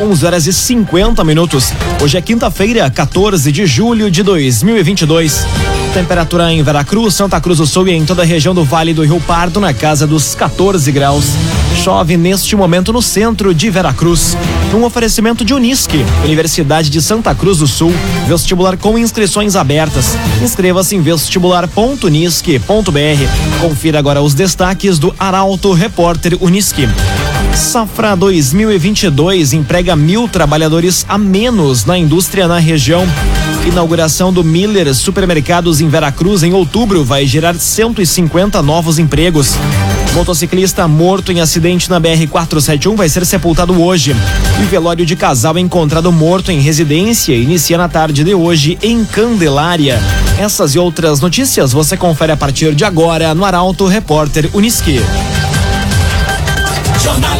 11 horas e 50 minutos. Hoje é quinta-feira, 14 de julho de 2022. Temperatura em Veracruz, Santa Cruz do Sul e em toda a região do Vale do Rio Pardo na casa dos 14 graus. Chove neste momento no centro de Veracruz. Um oferecimento de Unisque, Universidade de Santa Cruz do Sul, vestibular com inscrições abertas. Inscreva-se em vestibular.unisque.br. Confira agora os destaques do Arauto Repórter Unisque. Safra 2022 emprega mil trabalhadores a menos na indústria na região. Inauguração do Miller Supermercados em Veracruz em outubro vai gerar 150 novos empregos. Motociclista morto em acidente na BR-471 vai ser sepultado hoje. E velório de casal encontrado morto em residência inicia na tarde de hoje em Candelária. Essas e outras notícias você confere a partir de agora no Arauto Repórter Uniski. Jornalismo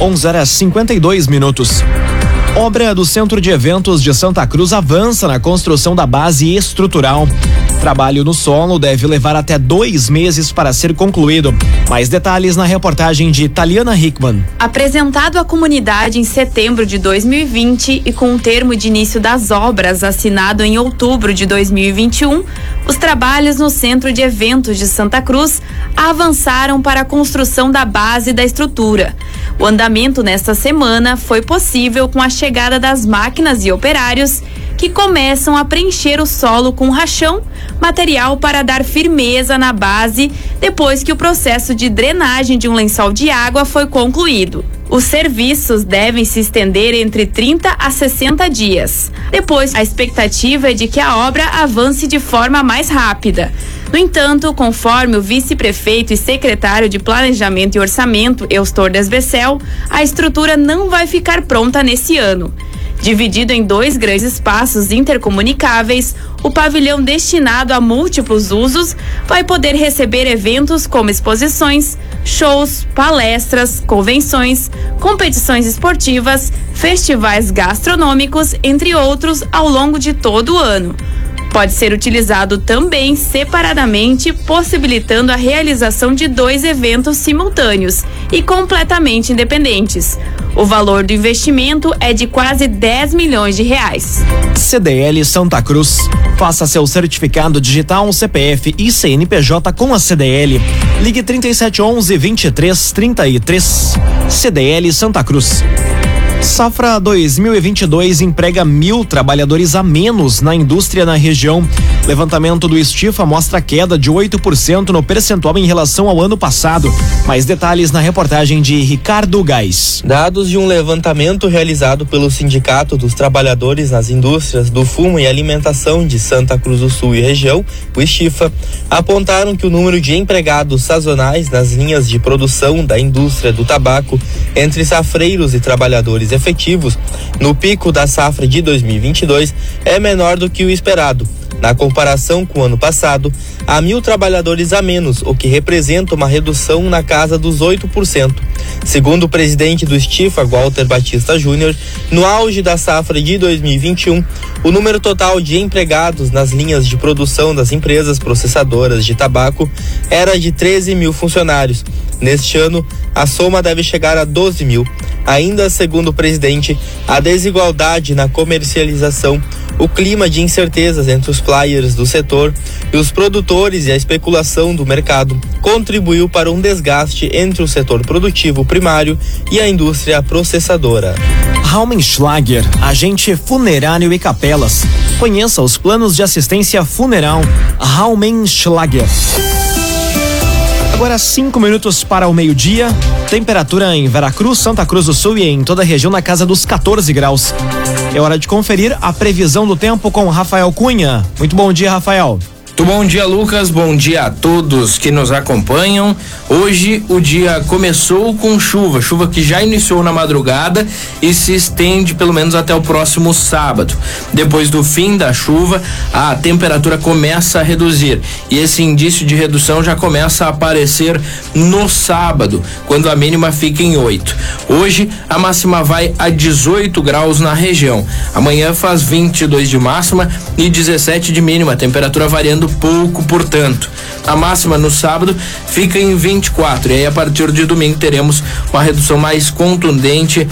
11 horas 52 minutos. Obra do Centro de Eventos de Santa Cruz avança na construção da base estrutural. Trabalho no solo deve levar até dois meses para ser concluído. Mais detalhes na reportagem de Taliana Hickman. Apresentado à comunidade em setembro de 2020 e com o termo de início das obras assinado em outubro de 2021, os trabalhos no Centro de Eventos de Santa Cruz avançaram para a construção da base da estrutura. O andamento nesta semana foi possível com a chegada das máquinas e operários que começam a preencher o solo com rachão, material para dar firmeza na base, depois que o processo de drenagem de um lençol de água foi concluído. Os serviços devem se estender entre 30 a 60 dias. Depois, a expectativa é de que a obra avance de forma mais rápida. No entanto, conforme o vice-prefeito e secretário de Planejamento e Orçamento, Eustor Desbecel, a estrutura não vai ficar pronta nesse ano. Dividido em dois grandes espaços intercomunicáveis, o pavilhão destinado a múltiplos usos vai poder receber eventos como exposições, shows, palestras, convenções, competições esportivas, festivais gastronômicos, entre outros, ao longo de todo o ano. Pode ser utilizado também separadamente, possibilitando a realização de dois eventos simultâneos e completamente independentes. O valor do investimento é de quase 10 milhões de reais. CDL Santa Cruz. Faça seu certificado digital CPF e CNPJ com a CDL. Ligue 3711 2333. CDL Santa Cruz. Safra 2022 emprega mil trabalhadores a menos na indústria na região. Levantamento do Estifa mostra queda de 8% no percentual em relação ao ano passado. Mais detalhes na reportagem de Ricardo Gás. Dados de um levantamento realizado pelo Sindicato dos Trabalhadores nas Indústrias do Fumo e Alimentação de Santa Cruz do Sul e região, o Estifa, apontaram que o número de empregados sazonais nas linhas de produção da indústria do tabaco entre safreiros e trabalhadores efetivos no pico da safra de 2022 é menor do que o esperado. Na comparação com o ano passado, há mil trabalhadores a menos, o que representa uma redução na casa dos 8%. Segundo o presidente do Estifa, Walter Batista Júnior, no auge da safra de 2021, o número total de empregados nas linhas de produção das empresas processadoras de tabaco era de 13 mil funcionários. Neste ano, a soma deve chegar a 12 mil. Ainda segundo o presidente, a desigualdade na comercialização o clima de incertezas entre os players do setor e os produtores e a especulação do mercado contribuiu para um desgaste entre o setor produtivo primário e a indústria processadora. Raumenschlager, agente funerário e capelas. Conheça os planos de assistência funeral Raumenschlager. Agora cinco minutos para o meio-dia. Temperatura em Veracruz, Santa Cruz do Sul e em toda a região na casa dos 14 graus. É hora de conferir a previsão do tempo com Rafael Cunha. Muito bom dia, Rafael. Bom dia, Lucas. Bom dia a todos que nos acompanham. Hoje o dia começou com chuva, chuva que já iniciou na madrugada e se estende pelo menos até o próximo sábado. Depois do fim da chuva, a temperatura começa a reduzir e esse indício de redução já começa a aparecer no sábado, quando a mínima fica em 8. Hoje a máxima vai a 18 graus na região. Amanhã faz 22 de máxima e 17 de mínima, temperatura variando pouco, portanto. A máxima no sábado fica em 24 e aí a partir de domingo teremos uma redução mais contundente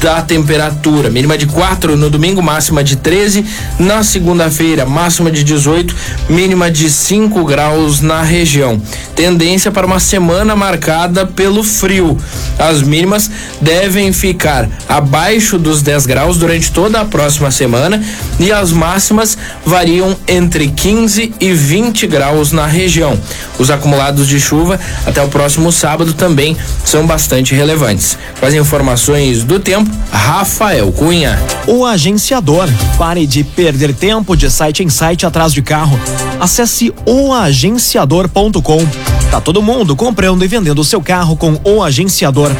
da temperatura. Mínima de 4 no domingo, máxima de 13. Na segunda-feira, máxima de 18, mínima de 5 graus na região. Tendência para uma semana marcada pelo frio. As mínimas devem ficar abaixo dos 10 graus durante toda a próxima semana e as máximas variam entre 15 e 20 graus na região. Os acumulados de chuva até o próximo sábado também são bastante relevantes. Com as informações do tempo, Rafael Cunha. O agenciador. Pare de perder tempo de site em site atrás de carro. Acesse oagenciador.com. Tá todo mundo comprando e vendendo seu carro com o agenciador.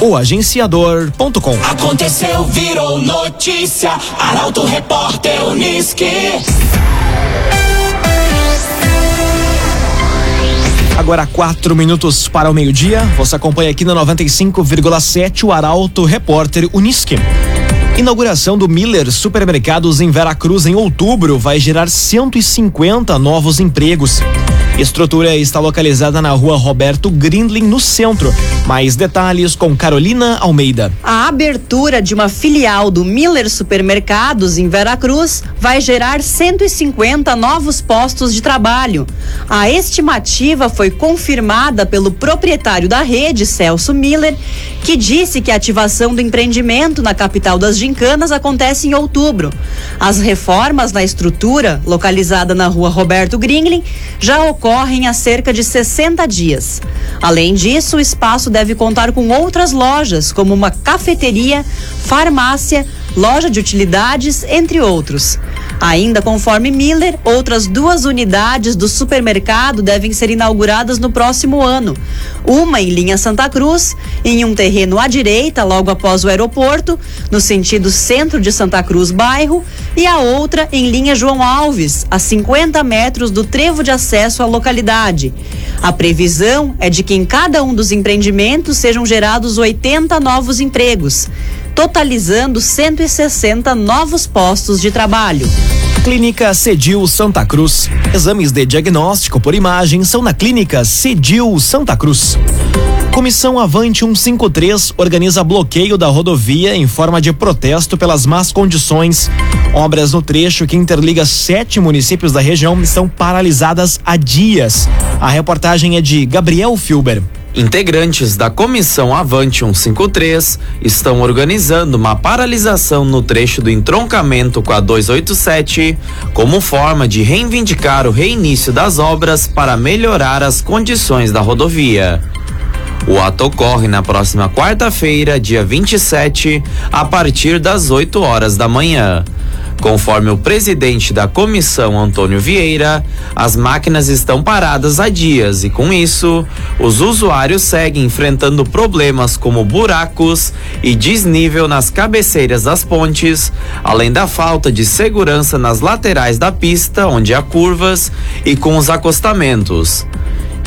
Oagenciador.com. Aconteceu, virou notícia. Arauto Repórter Uniski. Agora quatro minutos para o meio-dia. Você acompanha aqui na 95,7 o Arauto Repórter Uniski. Inauguração do Miller Supermercados em Veracruz em outubro vai gerar 150 novos empregos. Estrutura está localizada na rua Roberto Grindlin, no centro. Mais detalhes com Carolina Almeida. A abertura de uma filial do Miller Supermercados em Veracruz vai gerar 150 novos postos de trabalho. A estimativa foi confirmada pelo proprietário da rede, Celso Miller, que disse que a ativação do empreendimento na capital das Gincanas acontece em outubro. As reformas na estrutura, localizada na rua Roberto Grindlin, já ocorrem ocorrem há cerca de 60 dias. Além disso, o espaço deve contar com outras lojas, como uma cafeteria, farmácia, loja de utilidades, entre outros. Ainda conforme Miller, outras duas unidades do supermercado devem ser inauguradas no próximo ano. Uma em linha Santa Cruz, em um terreno à direita, logo após o aeroporto, no sentido centro de Santa Cruz, bairro, e a outra em linha João Alves, a 50 metros do trevo de acesso à localidade. A previsão é de que em cada um dos empreendimentos sejam gerados 80 novos empregos totalizando 160 novos postos de trabalho. Clínica Cedil Santa Cruz. Exames de diagnóstico por imagem são na Clínica Cedil Santa Cruz. Comissão Avante 153 organiza bloqueio da rodovia em forma de protesto pelas más condições. Obras no trecho que interliga sete municípios da região estão paralisadas há dias. A reportagem é de Gabriel Filber. Integrantes da Comissão Avante 153 estão organizando uma paralisação no trecho do entroncamento com a 287 como forma de reivindicar o reinício das obras para melhorar as condições da rodovia. O ato ocorre na próxima quarta-feira, dia 27, a partir das 8 horas da manhã. Conforme o presidente da comissão, Antônio Vieira, as máquinas estão paradas há dias e, com isso, os usuários seguem enfrentando problemas como buracos e desnível nas cabeceiras das pontes, além da falta de segurança nas laterais da pista, onde há curvas, e com os acostamentos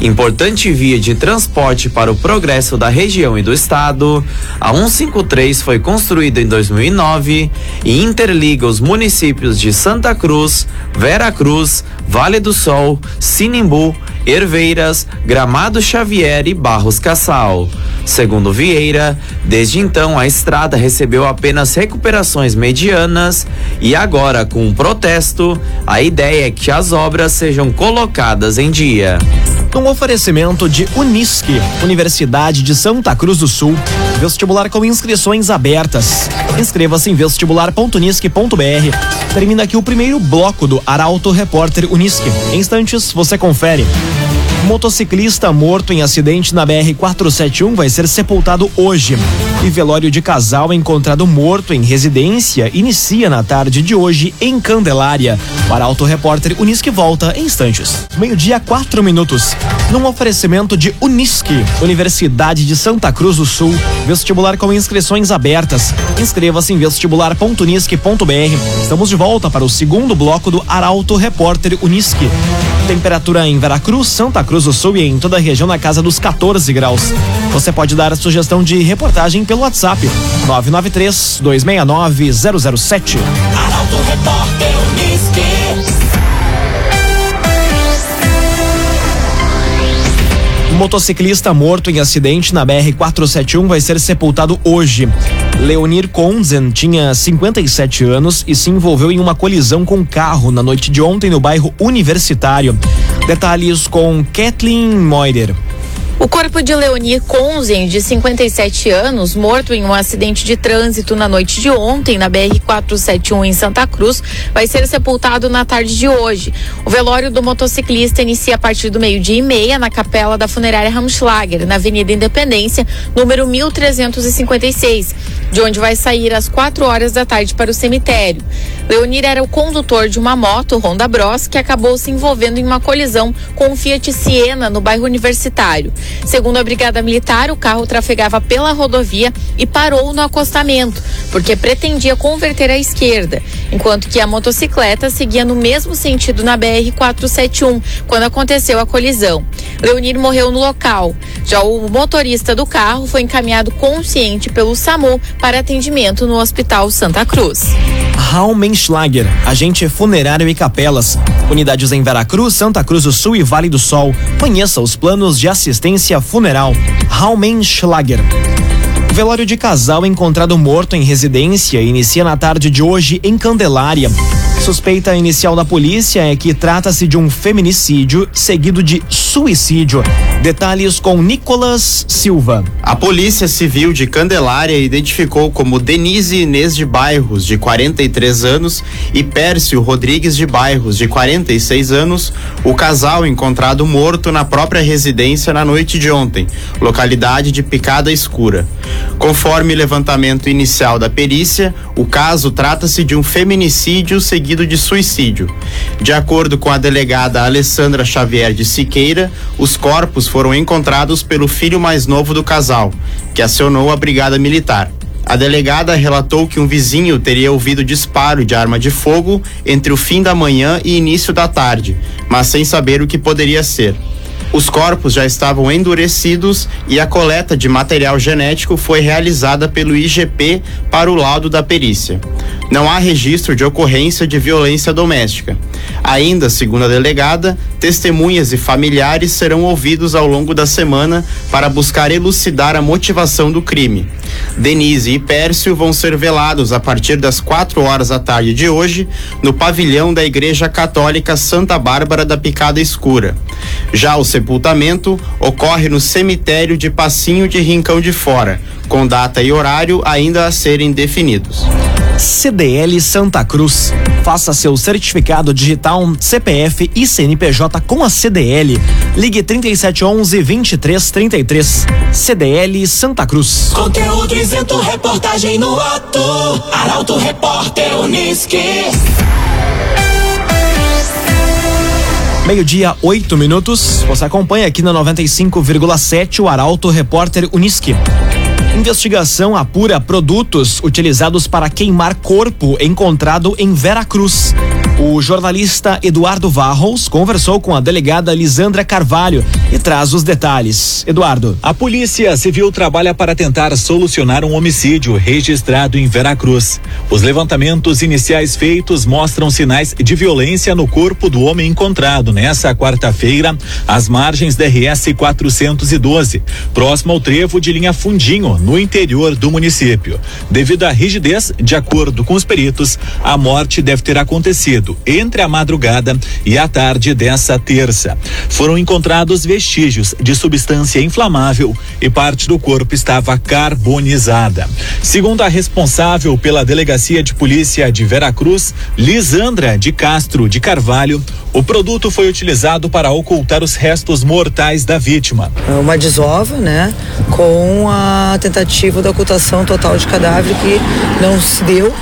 importante via de transporte para o progresso da região e do estado, a 153 foi construída em 2009 e interliga os municípios de Santa Cruz, Vera Cruz, Vale do Sol, Sinimbu, Herveiras, Gramado Xavier e Barros Cassal. Segundo Vieira, desde então a estrada recebeu apenas recuperações medianas e agora, com um protesto, a ideia é que as obras sejam colocadas em dia. Um oferecimento de Unisque, Universidade de Santa Cruz do Sul. Vestibular com inscrições abertas. Inscreva-se em vestibular.unisque.br. Termina aqui o primeiro bloco do Arauto Repórter Unisque. Em instantes, você confere. Motociclista morto em acidente na BR-471 vai ser sepultado hoje. E velório de casal encontrado morto em residência inicia na tarde de hoje em Candelária. Para Auto Repórter Unisque volta em instantes. Meio-dia, quatro minutos. Num oferecimento de Unisque, Universidade de Santa Cruz do Sul. Vestibular com inscrições abertas. Inscreva-se em vestibular.unisque.br. Estamos de volta para o segundo bloco do Arauto Repórter Unisque. Temperatura em Veracruz, Santa Cruz do Sul e em toda a região na casa dos 14 graus. Você pode dar a sugestão de reportagem pelo WhatsApp 993 269 007. Arauto Repórter Unisque. Um motociclista morto em acidente na BR-471 vai ser sepultado hoje. Leonir Konzen tinha 57 anos e se envolveu em uma colisão com um carro na noite de ontem no bairro Universitário. Detalhes com Kathleen Moider. O corpo de Leonir Konzen, de 57 anos, morto em um acidente de trânsito na noite de ontem na BR-471 em Santa Cruz, vai ser sepultado na tarde de hoje. O velório do motociclista inicia a partir do meio-dia e meia na capela da funerária Ramschlager, na Avenida Independência, número 1356, de onde vai sair às 4 horas da tarde para o cemitério. Leonir era o condutor de uma moto Honda Bros que acabou se envolvendo em uma colisão com um Fiat Siena no bairro Universitário. Segundo a Brigada Militar, o carro trafegava pela rodovia e parou no acostamento, porque pretendia converter à esquerda, enquanto que a motocicleta seguia no mesmo sentido na BR-471, quando aconteceu a colisão. Leonir morreu no local. Já o motorista do carro foi encaminhado consciente pelo SAMU para atendimento no Hospital Santa Cruz. Raumenschlager, agente funerário e capelas. Unidades em Veracruz, Santa Cruz do Sul e Vale do Sol. Conheça os planos de assistência funeral. Raumenschlager. Velório de casal encontrado morto em residência inicia na tarde de hoje em Candelária. Suspeita inicial da polícia é que trata-se de um feminicídio seguido de suicídio. Detalhes com Nicolas Silva. A Polícia Civil de Candelária identificou como Denise Inês de Bairros, de 43 anos, e Pércio Rodrigues de Bairros, de 46 anos, o casal encontrado morto na própria residência na noite de ontem, localidade de Picada Escura. Conforme levantamento inicial da perícia, o caso trata-se de um feminicídio seguido de suicídio. De acordo com a delegada Alessandra Xavier de Siqueira, os corpos foram encontrados pelo filho mais novo do casal, que acionou a Brigada Militar. A delegada relatou que um vizinho teria ouvido disparo de arma de fogo entre o fim da manhã e início da tarde, mas sem saber o que poderia ser. Os corpos já estavam endurecidos e a coleta de material genético foi realizada pelo IGP para o laudo da perícia. Não há registro de ocorrência de violência doméstica. Ainda, segundo a delegada, testemunhas e familiares serão ouvidos ao longo da semana para buscar elucidar a motivação do crime. Denise e Pércio vão ser velados a partir das 4 horas da tarde de hoje no pavilhão da Igreja Católica Santa Bárbara da Picada Escura. Já o sepultamento ocorre no cemitério de Passinho de Rincão de Fora, com data e horário ainda a serem definidos. CDL Santa Cruz. Faça seu certificado digital CPF e CNPJ com a CDL. Ligue 3711 2333. CDL Santa Cruz. Conteúdo isento, reportagem no ato. Arauto Repórter Unisque. Meio-dia, oito minutos. Você acompanha aqui na 95,7 o Arauto Repórter Unisque. Investigação apura produtos utilizados para queimar corpo encontrado em Veracruz. O jornalista Eduardo Varros conversou com a delegada Lisandra Carvalho e traz os detalhes. Eduardo. A Polícia Civil trabalha para tentar solucionar um homicídio registrado em Veracruz. Os levantamentos iniciais feitos mostram sinais de violência no corpo do homem encontrado nessa quarta-feira, às margens da RS 412, próximo ao trevo de linha Fundinho, no interior do município. Devido à rigidez, de acordo com os peritos, a morte deve ter acontecido ocorrido entre a madrugada e a tarde dessa terça. Foram encontrados vestígios de substância inflamável e parte do corpo estava carbonizada. Segundo a responsável pela Delegacia de Polícia de Veracruz, Lisandra de Castro de Carvalho, o produto foi utilizado para ocultar os restos mortais da vítima. Uma desova, né? Com a tentativa da ocultação total de cadáver que não se deu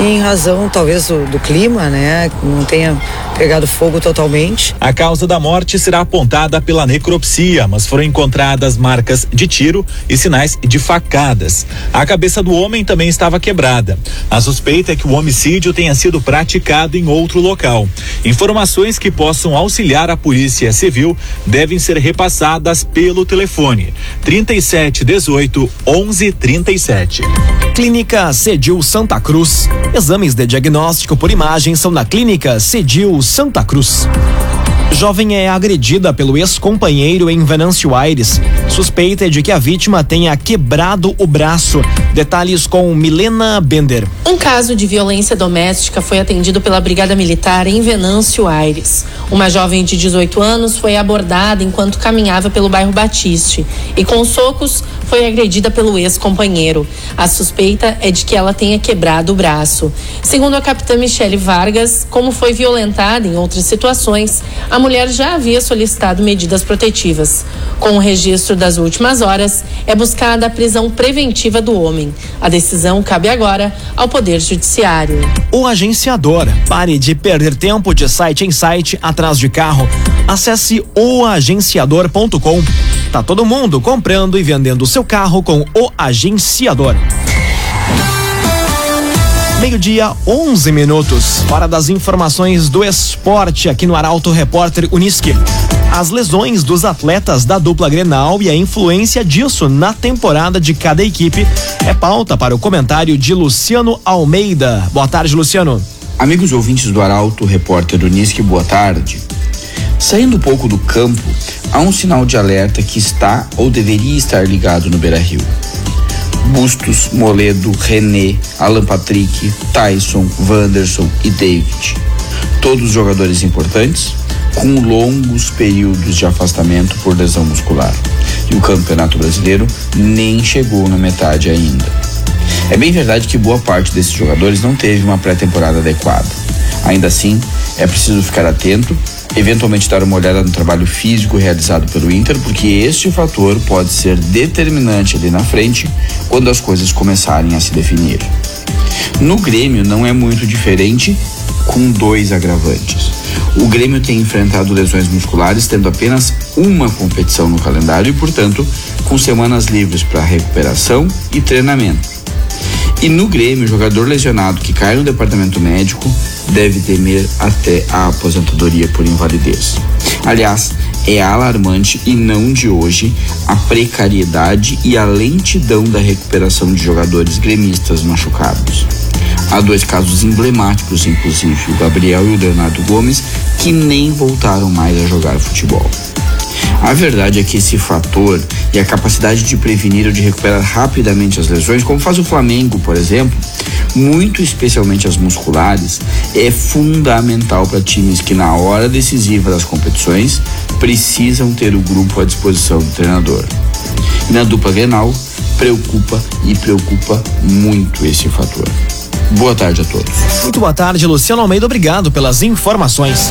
em razão talvez do, do clima, né? Não tenha pegado fogo totalmente. A causa da morte será apontada pela necropsia, mas foram encontradas marcas de tiro e sinais de facadas. A cabeça do homem também estava quebrada. A suspeita é que o homicídio tenha sido praticado em outro local. Informações que possam auxiliar a Polícia Civil devem ser repassadas pelo telefone 3718 1137. Clínica Cedil Santa Cruz. Exames de diagnóstico por imagem são na Clínica Cedil Santa Cruz. Jovem é agredida pelo ex-companheiro em Venâncio Aires. Suspeita é de que a vítima tenha quebrado o braço. Detalhes com Milena Bender. Um caso de violência doméstica foi atendido pela Brigada Militar em Venâncio Aires. Uma jovem de 18 anos foi abordada enquanto caminhava pelo bairro Batiste e, com socos, foi agredida pelo ex-companheiro. A suspeita é de que ela tenha quebrado o braço. Segundo a capitã Michele Vargas, como foi violentada em outras situações, a mulher já havia solicitado medidas protetivas. Com o registro das últimas horas, é buscada a prisão preventiva do homem. A decisão cabe agora ao Poder Judiciário. O agenciador. Pare de perder tempo de site em site atrás de carro. Acesse oagenciador.com. Tá todo mundo comprando e vendendo seu carro com o agenciador. Meio-dia, 11 minutos. Hora das informações do esporte aqui no Arauto Repórter Uniski. As lesões dos atletas da dupla Grenal e a influência disso na temporada de cada equipe é pauta para o comentário de Luciano Almeida. Boa tarde, Luciano. Amigos ouvintes do Arauto Repórter Uniski, boa tarde. Saindo um pouco do campo, há um sinal de alerta que está ou deveria estar ligado no Beira Rio. Bustos, Moledo, René, Alan Patrick, Tyson, Wanderson e David. Todos jogadores importantes, com longos períodos de afastamento por lesão muscular. E o Campeonato Brasileiro nem chegou na metade ainda. É bem verdade que boa parte desses jogadores não teve uma pré-temporada adequada. Ainda assim, é preciso ficar atento eventualmente dar uma olhada no trabalho físico realizado pelo Inter, porque este fator pode ser determinante ali na frente quando as coisas começarem a se definir. No Grêmio não é muito diferente, com dois agravantes. O Grêmio tem enfrentado lesões musculares, tendo apenas uma competição no calendário e, portanto, com semanas livres para recuperação e treinamento. E no Grêmio, o jogador lesionado que cai no departamento médico deve temer até a aposentadoria por invalidez. Aliás, é alarmante e não de hoje a precariedade e a lentidão da recuperação de jogadores gremistas machucados. Há dois casos emblemáticos, inclusive, o Gabriel e o Leonardo Gomes, que nem voltaram mais a jogar futebol. A verdade é que esse fator e a capacidade de prevenir ou de recuperar rapidamente as lesões, como faz o Flamengo, por exemplo, muito especialmente as musculares, é fundamental para times que na hora decisiva das competições precisam ter o grupo à disposição do treinador. E na dupla Grenal, preocupa e preocupa muito esse fator. Boa tarde a todos. Muito boa tarde, Luciano Almeida. Obrigado pelas informações.